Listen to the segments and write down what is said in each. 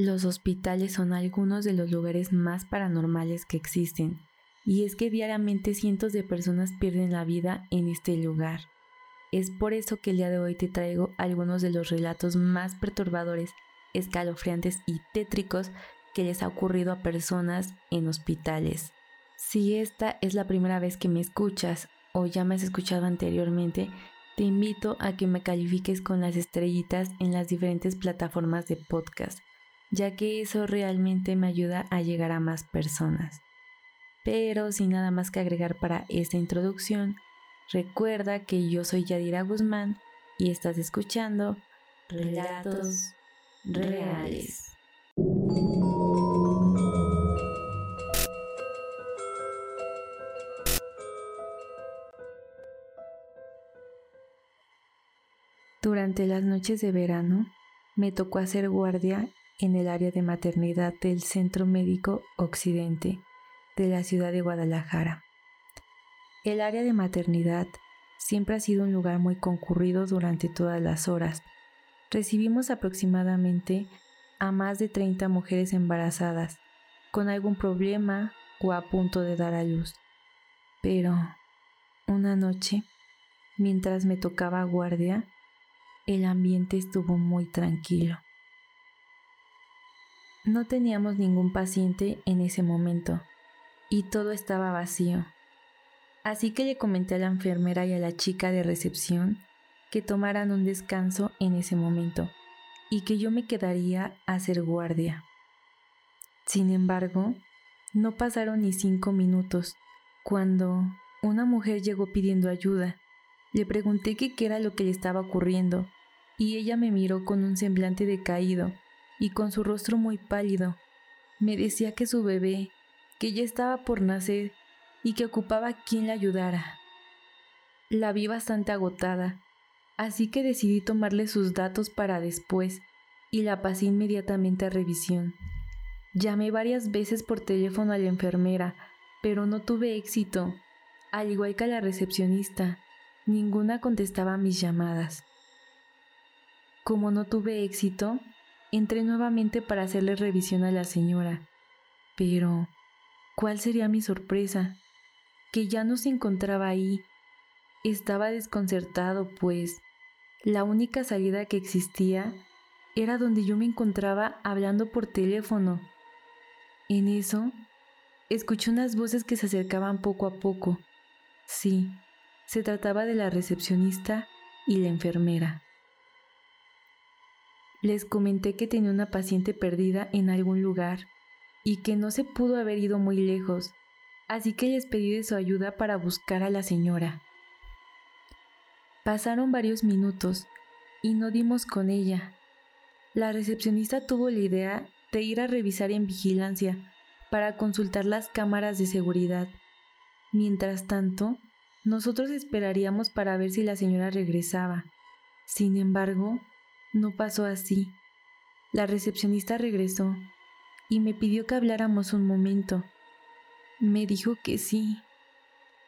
Los hospitales son algunos de los lugares más paranormales que existen, y es que diariamente cientos de personas pierden la vida en este lugar. Es por eso que el día de hoy te traigo algunos de los relatos más perturbadores, escalofriantes y tétricos que les ha ocurrido a personas en hospitales. Si esta es la primera vez que me escuchas o ya me has escuchado anteriormente, te invito a que me califiques con las estrellitas en las diferentes plataformas de podcast ya que eso realmente me ayuda a llegar a más personas. Pero sin nada más que agregar para esta introducción, recuerda que yo soy Yadira Guzmán y estás escuchando Relatos Reales. Durante las noches de verano me tocó hacer guardia en el área de maternidad del Centro Médico Occidente de la ciudad de Guadalajara. El área de maternidad siempre ha sido un lugar muy concurrido durante todas las horas. Recibimos aproximadamente a más de 30 mujeres embarazadas con algún problema o a punto de dar a luz. Pero una noche, mientras me tocaba guardia, el ambiente estuvo muy tranquilo. No teníamos ningún paciente en ese momento y todo estaba vacío. Así que le comenté a la enfermera y a la chica de recepción que tomaran un descanso en ese momento y que yo me quedaría a hacer guardia. Sin embargo, no pasaron ni cinco minutos cuando una mujer llegó pidiendo ayuda. Le pregunté qué era lo que le estaba ocurriendo y ella me miró con un semblante decaído y con su rostro muy pálido. Me decía que su bebé, que ya estaba por nacer y que ocupaba quien la ayudara. La vi bastante agotada, así que decidí tomarle sus datos para después y la pasé inmediatamente a revisión. Llamé varias veces por teléfono a la enfermera, pero no tuve éxito. Al igual que a la recepcionista, ninguna contestaba mis llamadas. Como no tuve éxito, Entré nuevamente para hacerle revisión a la señora. Pero, ¿cuál sería mi sorpresa? Que ya no se encontraba ahí. Estaba desconcertado, pues la única salida que existía era donde yo me encontraba hablando por teléfono. En eso, escuché unas voces que se acercaban poco a poco. Sí, se trataba de la recepcionista y la enfermera. Les comenté que tenía una paciente perdida en algún lugar y que no se pudo haber ido muy lejos, así que les pedí de su ayuda para buscar a la señora. Pasaron varios minutos y no dimos con ella. La recepcionista tuvo la idea de ir a revisar en vigilancia para consultar las cámaras de seguridad. Mientras tanto, nosotros esperaríamos para ver si la señora regresaba. Sin embargo, no pasó así. La recepcionista regresó y me pidió que habláramos un momento. Me dijo que sí,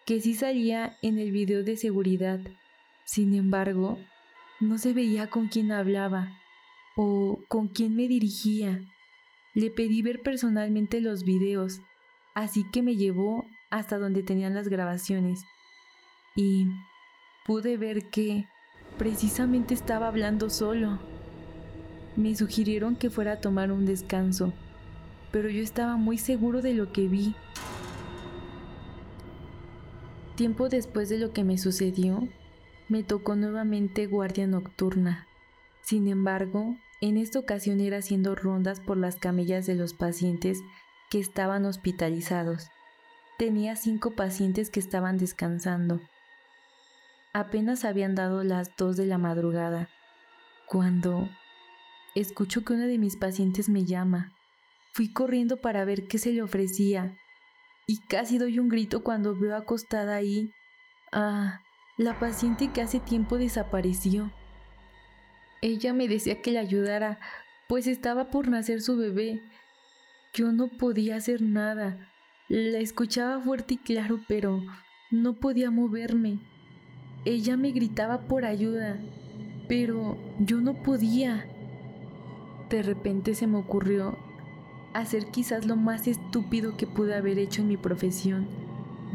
que sí salía en el video de seguridad. Sin embargo, no se veía con quién hablaba o con quién me dirigía. Le pedí ver personalmente los videos, así que me llevó hasta donde tenían las grabaciones y pude ver que Precisamente estaba hablando solo. Me sugirieron que fuera a tomar un descanso, pero yo estaba muy seguro de lo que vi. Tiempo después de lo que me sucedió, me tocó nuevamente guardia nocturna. Sin embargo, en esta ocasión era haciendo rondas por las camillas de los pacientes que estaban hospitalizados. Tenía cinco pacientes que estaban descansando Apenas habían dado las dos de la madrugada, cuando escucho que una de mis pacientes me llama. Fui corriendo para ver qué se le ofrecía y casi doy un grito cuando veo acostada ahí a la paciente que hace tiempo desapareció. Ella me decía que le ayudara, pues estaba por nacer su bebé. Yo no podía hacer nada. La escuchaba fuerte y claro, pero no podía moverme. Ella me gritaba por ayuda, pero yo no podía. De repente se me ocurrió hacer quizás lo más estúpido que pude haber hecho en mi profesión,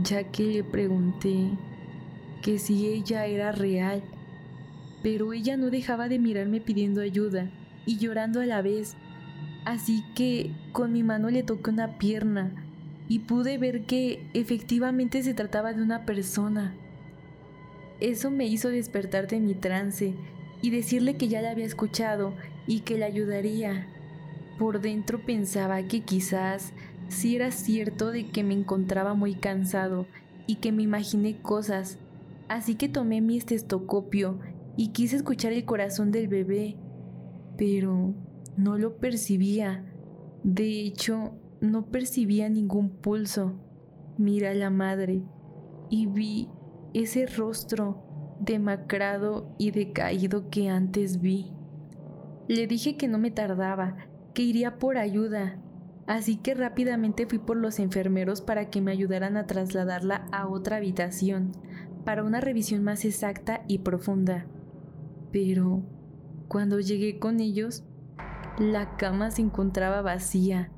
ya que le pregunté que si ella era real, pero ella no dejaba de mirarme pidiendo ayuda y llorando a la vez, así que con mi mano le toqué una pierna y pude ver que efectivamente se trataba de una persona. Eso me hizo despertar de mi trance y decirle que ya la había escuchado y que le ayudaría. Por dentro pensaba que quizás si era cierto de que me encontraba muy cansado y que me imaginé cosas, así que tomé mi estestocopio y quise escuchar el corazón del bebé, pero no lo percibía. De hecho, no percibía ningún pulso. Mira a la madre y vi ese rostro demacrado y decaído que antes vi. Le dije que no me tardaba, que iría por ayuda, así que rápidamente fui por los enfermeros para que me ayudaran a trasladarla a otra habitación, para una revisión más exacta y profunda. Pero, cuando llegué con ellos, la cama se encontraba vacía.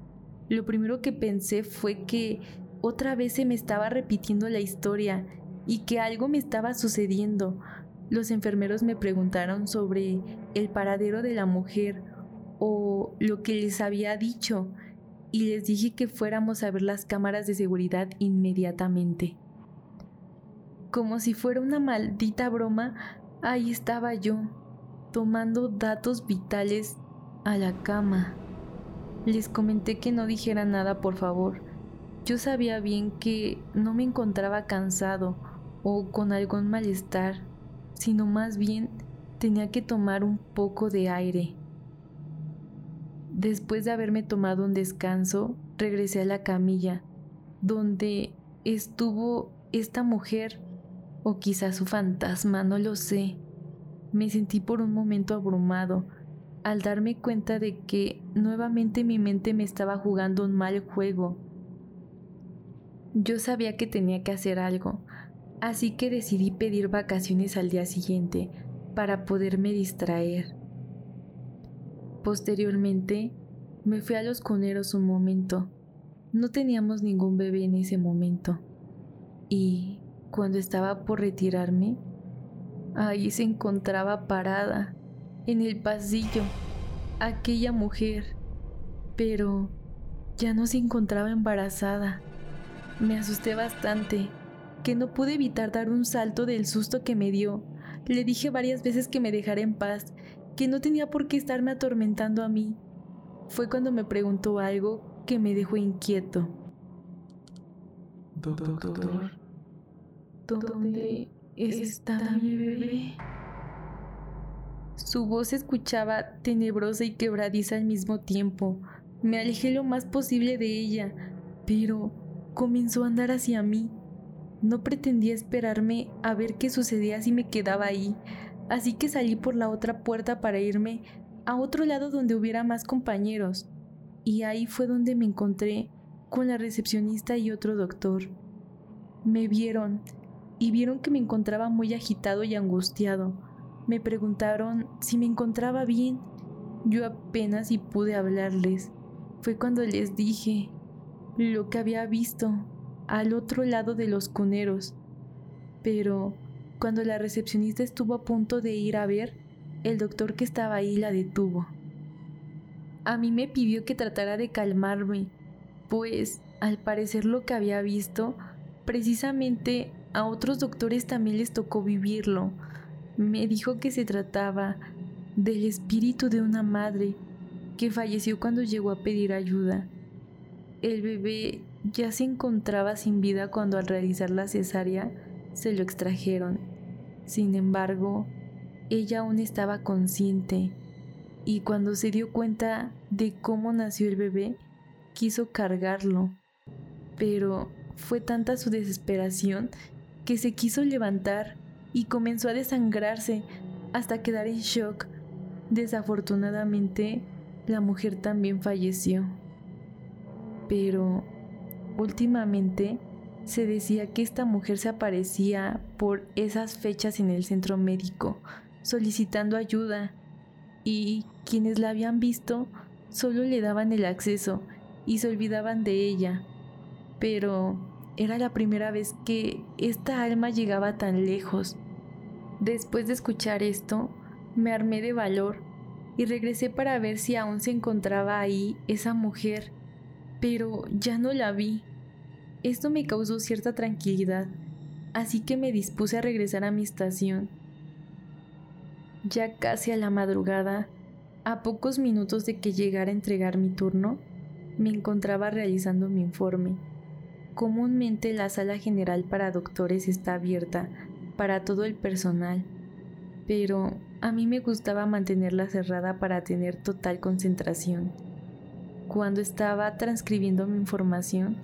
Lo primero que pensé fue que otra vez se me estaba repitiendo la historia y que algo me estaba sucediendo. Los enfermeros me preguntaron sobre el paradero de la mujer o lo que les había dicho y les dije que fuéramos a ver las cámaras de seguridad inmediatamente. Como si fuera una maldita broma, ahí estaba yo, tomando datos vitales a la cama. Les comenté que no dijera nada, por favor. Yo sabía bien que no me encontraba cansado o con algún malestar, sino más bien tenía que tomar un poco de aire. Después de haberme tomado un descanso, regresé a la camilla, donde estuvo esta mujer, o quizás su fantasma, no lo sé. Me sentí por un momento abrumado al darme cuenta de que nuevamente mi mente me estaba jugando un mal juego. Yo sabía que tenía que hacer algo, así que decidí pedir vacaciones al día siguiente para poderme distraer. Posteriormente, me fui a los cuneros un momento. No teníamos ningún bebé en ese momento. Y cuando estaba por retirarme, ahí se encontraba parada, en el pasillo, aquella mujer. Pero ya no se encontraba embarazada. Me asusté bastante que no pude evitar dar un salto del susto que me dio. Le dije varias veces que me dejara en paz, que no tenía por qué estarme atormentando a mí. Fue cuando me preguntó algo que me dejó inquieto. Doctor, ¿dónde está mi bebé? Su voz se escuchaba tenebrosa y quebradiza al mismo tiempo. Me alejé lo más posible de ella, pero comenzó a andar hacia mí. No pretendía esperarme a ver qué sucedía si me quedaba ahí, así que salí por la otra puerta para irme a otro lado donde hubiera más compañeros. Y ahí fue donde me encontré con la recepcionista y otro doctor. Me vieron y vieron que me encontraba muy agitado y angustiado. Me preguntaron si me encontraba bien. Yo apenas y pude hablarles. Fue cuando les dije lo que había visto al otro lado de los cuneros. Pero cuando la recepcionista estuvo a punto de ir a ver, el doctor que estaba ahí la detuvo. A mí me pidió que tratara de calmarme, pues al parecer lo que había visto, precisamente a otros doctores también les tocó vivirlo. Me dijo que se trataba del espíritu de una madre que falleció cuando llegó a pedir ayuda. El bebé ya se encontraba sin vida cuando al realizar la cesárea se lo extrajeron. Sin embargo, ella aún estaba consciente y cuando se dio cuenta de cómo nació el bebé, quiso cargarlo. Pero fue tanta su desesperación que se quiso levantar y comenzó a desangrarse hasta quedar en shock. Desafortunadamente, la mujer también falleció. Pero Últimamente se decía que esta mujer se aparecía por esas fechas en el centro médico, solicitando ayuda, y quienes la habían visto solo le daban el acceso y se olvidaban de ella. Pero era la primera vez que esta alma llegaba tan lejos. Después de escuchar esto, me armé de valor y regresé para ver si aún se encontraba ahí esa mujer, pero ya no la vi. Esto me causó cierta tranquilidad, así que me dispuse a regresar a mi estación. Ya casi a la madrugada, a pocos minutos de que llegara a entregar mi turno, me encontraba realizando mi informe. Comúnmente la sala general para doctores está abierta para todo el personal, pero a mí me gustaba mantenerla cerrada para tener total concentración. Cuando estaba transcribiendo mi información,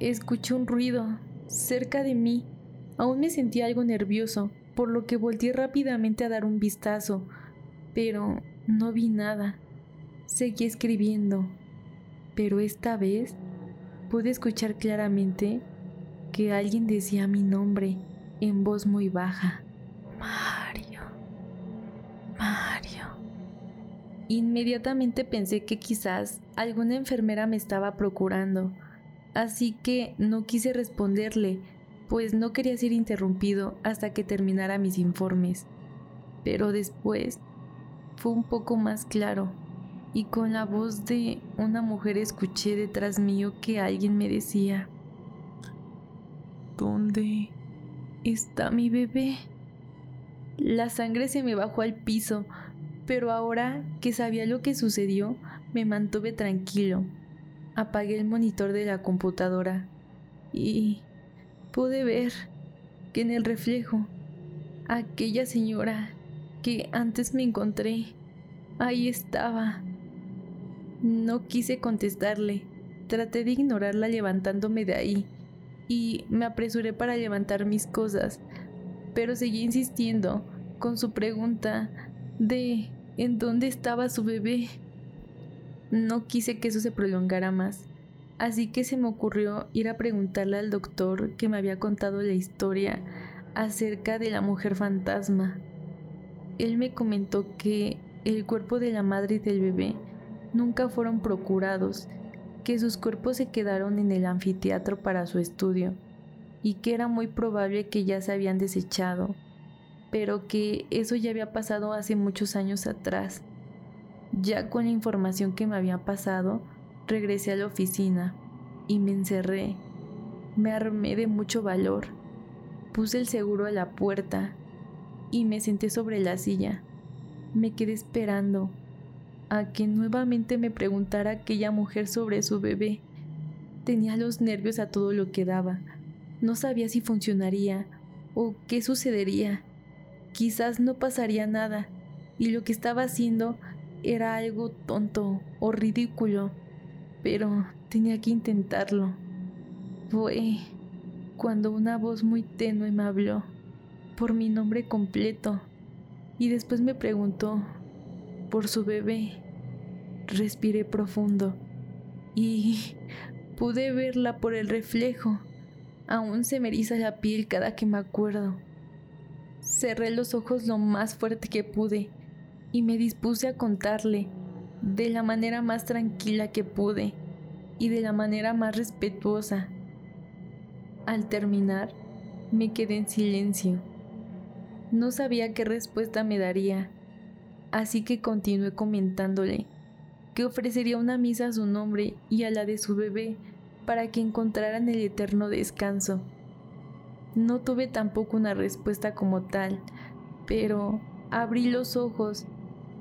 escuché un ruido cerca de mí. Aún me sentía algo nervioso, por lo que volteé rápidamente a dar un vistazo, pero no vi nada. Seguí escribiendo, pero esta vez pude escuchar claramente que alguien decía mi nombre en voz muy baja. Mario. Mario. Inmediatamente pensé que quizás alguna enfermera me estaba procurando, así que no quise responderle, pues no quería ser interrumpido hasta que terminara mis informes. Pero después fue un poco más claro y con la voz de una mujer escuché detrás mío que alguien me decía, ¿Dónde está mi bebé? La sangre se me bajó al piso, pero ahora que sabía lo que sucedió, me mantuve tranquilo. Apagué el monitor de la computadora y pude ver que en el reflejo aquella señora que antes me encontré. Ahí estaba. No quise contestarle. Traté de ignorarla levantándome de ahí y me apresuré para levantar mis cosas, pero seguí insistiendo con su pregunta de ¿en dónde estaba su bebé? No quise que eso se prolongara más, así que se me ocurrió ir a preguntarle al doctor que me había contado la historia acerca de la mujer fantasma él me comentó que el cuerpo de la madre y del bebé nunca fueron procurados, que sus cuerpos se quedaron en el anfiteatro para su estudio y que era muy probable que ya se habían desechado, pero que eso ya había pasado hace muchos años atrás. Ya con la información que me había pasado, regresé a la oficina y me encerré. Me armé de mucho valor. Puse el seguro a la puerta y me senté sobre la silla. Me quedé esperando a que nuevamente me preguntara aquella mujer sobre su bebé. Tenía los nervios a todo lo que daba. No sabía si funcionaría o qué sucedería. Quizás no pasaría nada y lo que estaba haciendo era algo tonto o ridículo, pero tenía que intentarlo. Fue cuando una voz muy tenue me habló por mi nombre completo y después me preguntó por su bebé. Respiré profundo y pude verla por el reflejo. Aún se me eriza la piel cada que me acuerdo. Cerré los ojos lo más fuerte que pude y me dispuse a contarle de la manera más tranquila que pude y de la manera más respetuosa. Al terminar, me quedé en silencio no sabía qué respuesta me daría, así que continué comentándole que ofrecería una misa a su nombre y a la de su bebé para que encontraran el eterno descanso. No tuve tampoco una respuesta como tal, pero abrí los ojos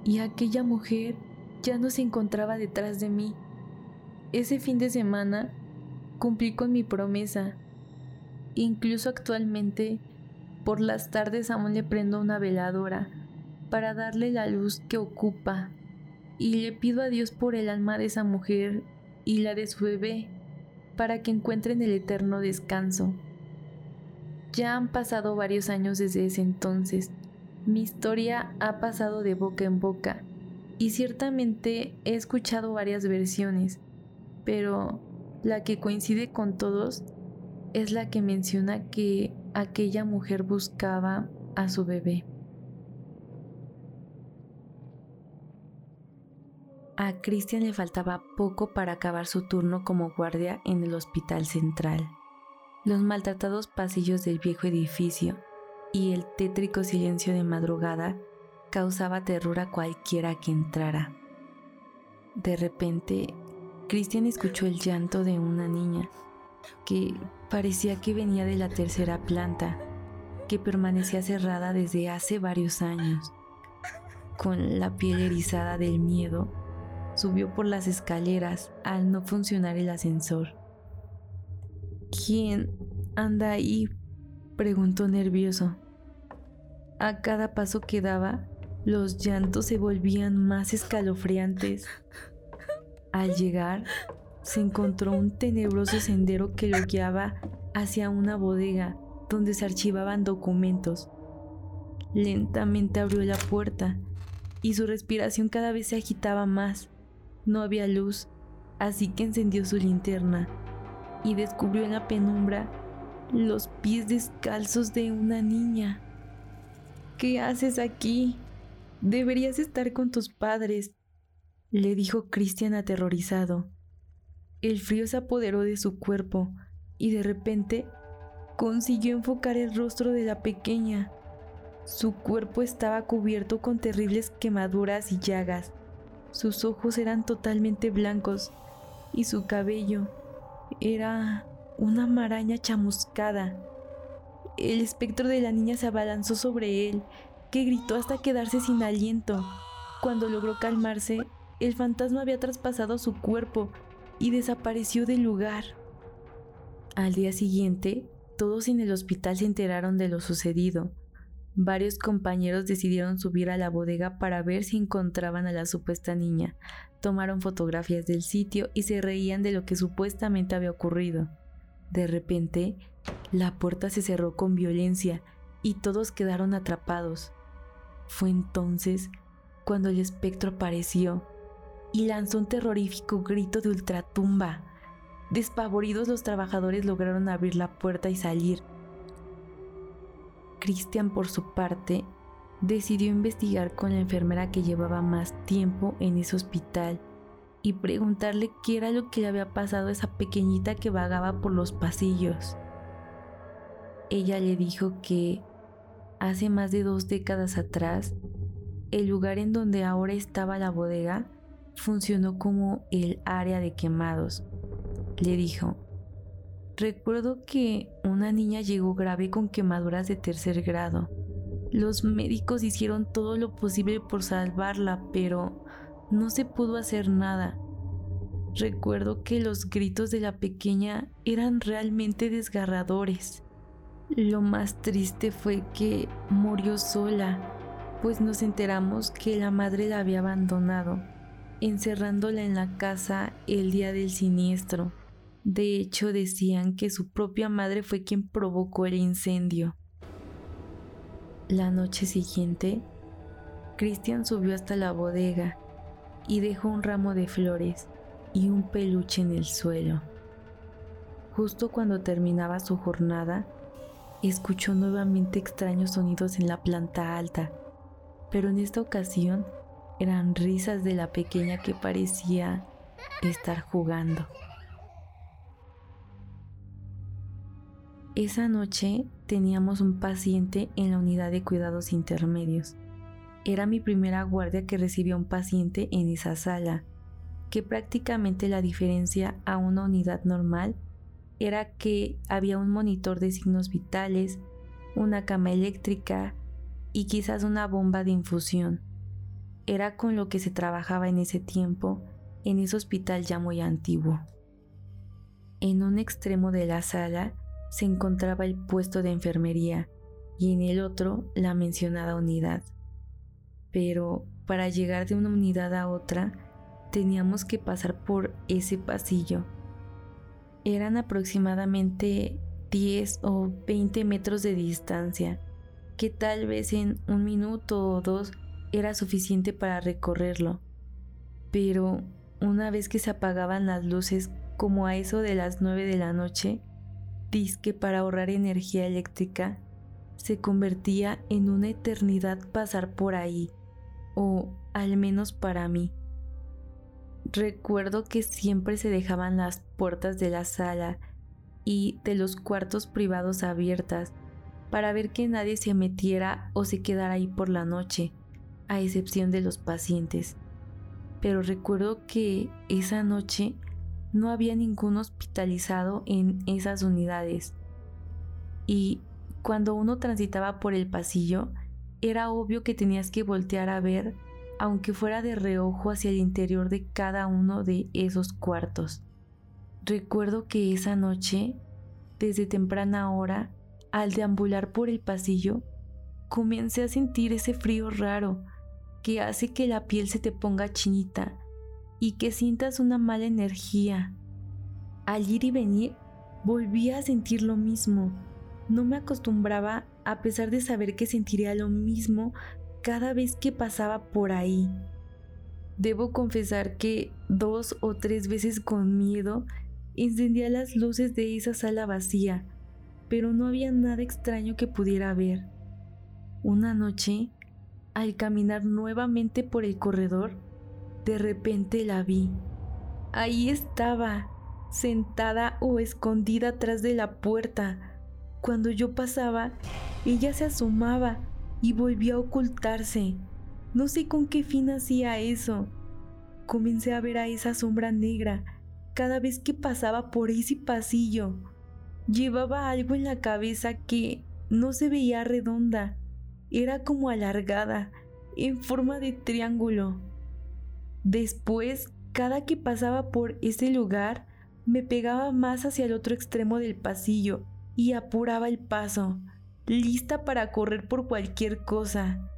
y aquella mujer ya no se encontraba detrás de mí. Ese fin de semana cumplí con mi promesa. Incluso actualmente por las tardes aún le prendo una veladora para darle la luz que ocupa y le pido a Dios por el alma de esa mujer y la de su bebé para que encuentren el eterno descanso. Ya han pasado varios años desde ese entonces. Mi historia ha pasado de boca en boca y ciertamente he escuchado varias versiones, pero la que coincide con todos es la que menciona que aquella mujer buscaba a su bebé. A Christian le faltaba poco para acabar su turno como guardia en el hospital central. Los maltratados pasillos del viejo edificio y el tétrico silencio de madrugada causaba terror a cualquiera que entrara. De repente, Christian escuchó el llanto de una niña que parecía que venía de la tercera planta, que permanecía cerrada desde hace varios años. Con la piel erizada del miedo, subió por las escaleras al no funcionar el ascensor. ¿Quién anda ahí? preguntó nervioso. A cada paso que daba, los llantos se volvían más escalofriantes. Al llegar, se encontró un tenebroso sendero que lo guiaba hacia una bodega donde se archivaban documentos. Lentamente abrió la puerta y su respiración cada vez se agitaba más. No había luz, así que encendió su linterna y descubrió en la penumbra los pies descalzos de una niña. ¿Qué haces aquí? Deberías estar con tus padres, le dijo Cristian aterrorizado. El frío se apoderó de su cuerpo y de repente consiguió enfocar el rostro de la pequeña. Su cuerpo estaba cubierto con terribles quemaduras y llagas. Sus ojos eran totalmente blancos y su cabello era una maraña chamuscada. El espectro de la niña se abalanzó sobre él, que gritó hasta quedarse sin aliento. Cuando logró calmarse, el fantasma había traspasado su cuerpo y desapareció del lugar. Al día siguiente, todos en el hospital se enteraron de lo sucedido. Varios compañeros decidieron subir a la bodega para ver si encontraban a la supuesta niña. Tomaron fotografías del sitio y se reían de lo que supuestamente había ocurrido. De repente, la puerta se cerró con violencia y todos quedaron atrapados. Fue entonces cuando el espectro apareció y lanzó un terrorífico grito de ultratumba. Despavoridos los trabajadores lograron abrir la puerta y salir. Christian, por su parte, decidió investigar con la enfermera que llevaba más tiempo en ese hospital y preguntarle qué era lo que le había pasado a esa pequeñita que vagaba por los pasillos. Ella le dijo que hace más de dos décadas atrás, el lugar en donde ahora estaba la bodega funcionó como el área de quemados. Le dijo, recuerdo que una niña llegó grave con quemaduras de tercer grado. Los médicos hicieron todo lo posible por salvarla, pero no se pudo hacer nada. Recuerdo que los gritos de la pequeña eran realmente desgarradores. Lo más triste fue que murió sola, pues nos enteramos que la madre la había abandonado encerrándola en la casa el día del siniestro. De hecho, decían que su propia madre fue quien provocó el incendio. La noche siguiente, Christian subió hasta la bodega y dejó un ramo de flores y un peluche en el suelo. Justo cuando terminaba su jornada, escuchó nuevamente extraños sonidos en la planta alta, pero en esta ocasión eran risas de la pequeña que parecía estar jugando. Esa noche teníamos un paciente en la unidad de cuidados intermedios. Era mi primera guardia que recibía un paciente en esa sala, que prácticamente la diferencia a una unidad normal era que había un monitor de signos vitales, una cama eléctrica y quizás una bomba de infusión era con lo que se trabajaba en ese tiempo en ese hospital ya muy antiguo. En un extremo de la sala se encontraba el puesto de enfermería y en el otro la mencionada unidad. Pero para llegar de una unidad a otra teníamos que pasar por ese pasillo. Eran aproximadamente 10 o 20 metros de distancia, que tal vez en un minuto o dos era suficiente para recorrerlo. Pero una vez que se apagaban las luces como a eso de las nueve de la noche, que para ahorrar energía eléctrica, se convertía en una eternidad pasar por ahí, o al menos para mí. recuerdo que siempre se dejaban las puertas de la sala y de los cuartos privados abiertas para ver que nadie se metiera o se quedara ahí por la noche, a excepción de los pacientes. Pero recuerdo que esa noche no había ningún hospitalizado en esas unidades. Y cuando uno transitaba por el pasillo, era obvio que tenías que voltear a ver, aunque fuera de reojo hacia el interior de cada uno de esos cuartos. Recuerdo que esa noche, desde temprana hora, al deambular por el pasillo, comencé a sentir ese frío raro que hace que la piel se te ponga chinita y que sientas una mala energía. Al ir y venir, volví a sentir lo mismo. No me acostumbraba a pesar de saber que sentiría lo mismo cada vez que pasaba por ahí. Debo confesar que dos o tres veces con miedo encendía las luces de esa sala vacía pero no había nada extraño que pudiera ver. Una noche, al caminar nuevamente por el corredor, de repente la vi. Ahí estaba, sentada o escondida atrás de la puerta. Cuando yo pasaba, ella se asomaba y volvía a ocultarse. No sé con qué fin hacía eso. Comencé a ver a esa sombra negra cada vez que pasaba por ese pasillo. Llevaba algo en la cabeza que no se veía redonda, era como alargada, en forma de triángulo. Después, cada que pasaba por ese lugar, me pegaba más hacia el otro extremo del pasillo y apuraba el paso, lista para correr por cualquier cosa.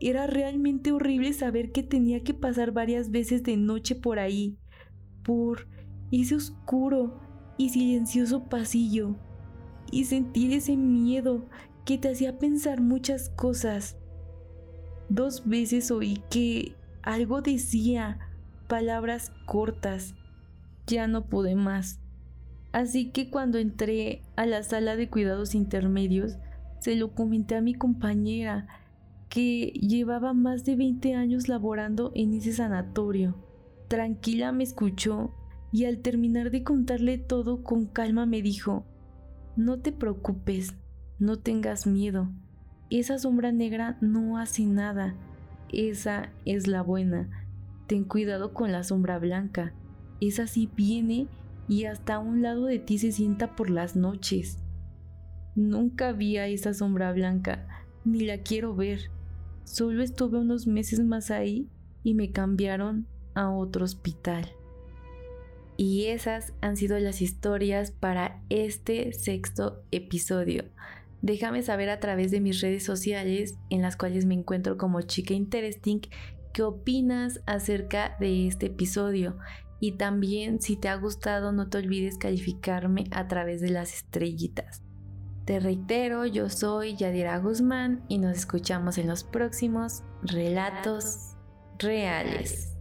Era realmente horrible saber que tenía que pasar varias veces de noche por ahí, por ese oscuro y silencioso pasillo y sentir ese miedo que te hacía pensar muchas cosas. Dos veces oí que algo decía, palabras cortas. Ya no pude más. Así que cuando entré a la sala de cuidados intermedios, se lo comenté a mi compañera, que llevaba más de 20 años laborando en ese sanatorio. Tranquila me escuchó y al terminar de contarle todo con calma me dijo, no te preocupes, no tengas miedo. Esa sombra negra no hace nada. Esa es la buena. Ten cuidado con la sombra blanca. Esa sí viene y hasta a un lado de ti se sienta por las noches. Nunca vi a esa sombra blanca, ni la quiero ver. Solo estuve unos meses más ahí y me cambiaron a otro hospital. Y esas han sido las historias para este sexto episodio. Déjame saber a través de mis redes sociales, en las cuales me encuentro como Chica Interesting, qué opinas acerca de este episodio. Y también, si te ha gustado, no te olvides calificarme a través de las estrellitas. Te reitero, yo soy Yadira Guzmán y nos escuchamos en los próximos relatos reales.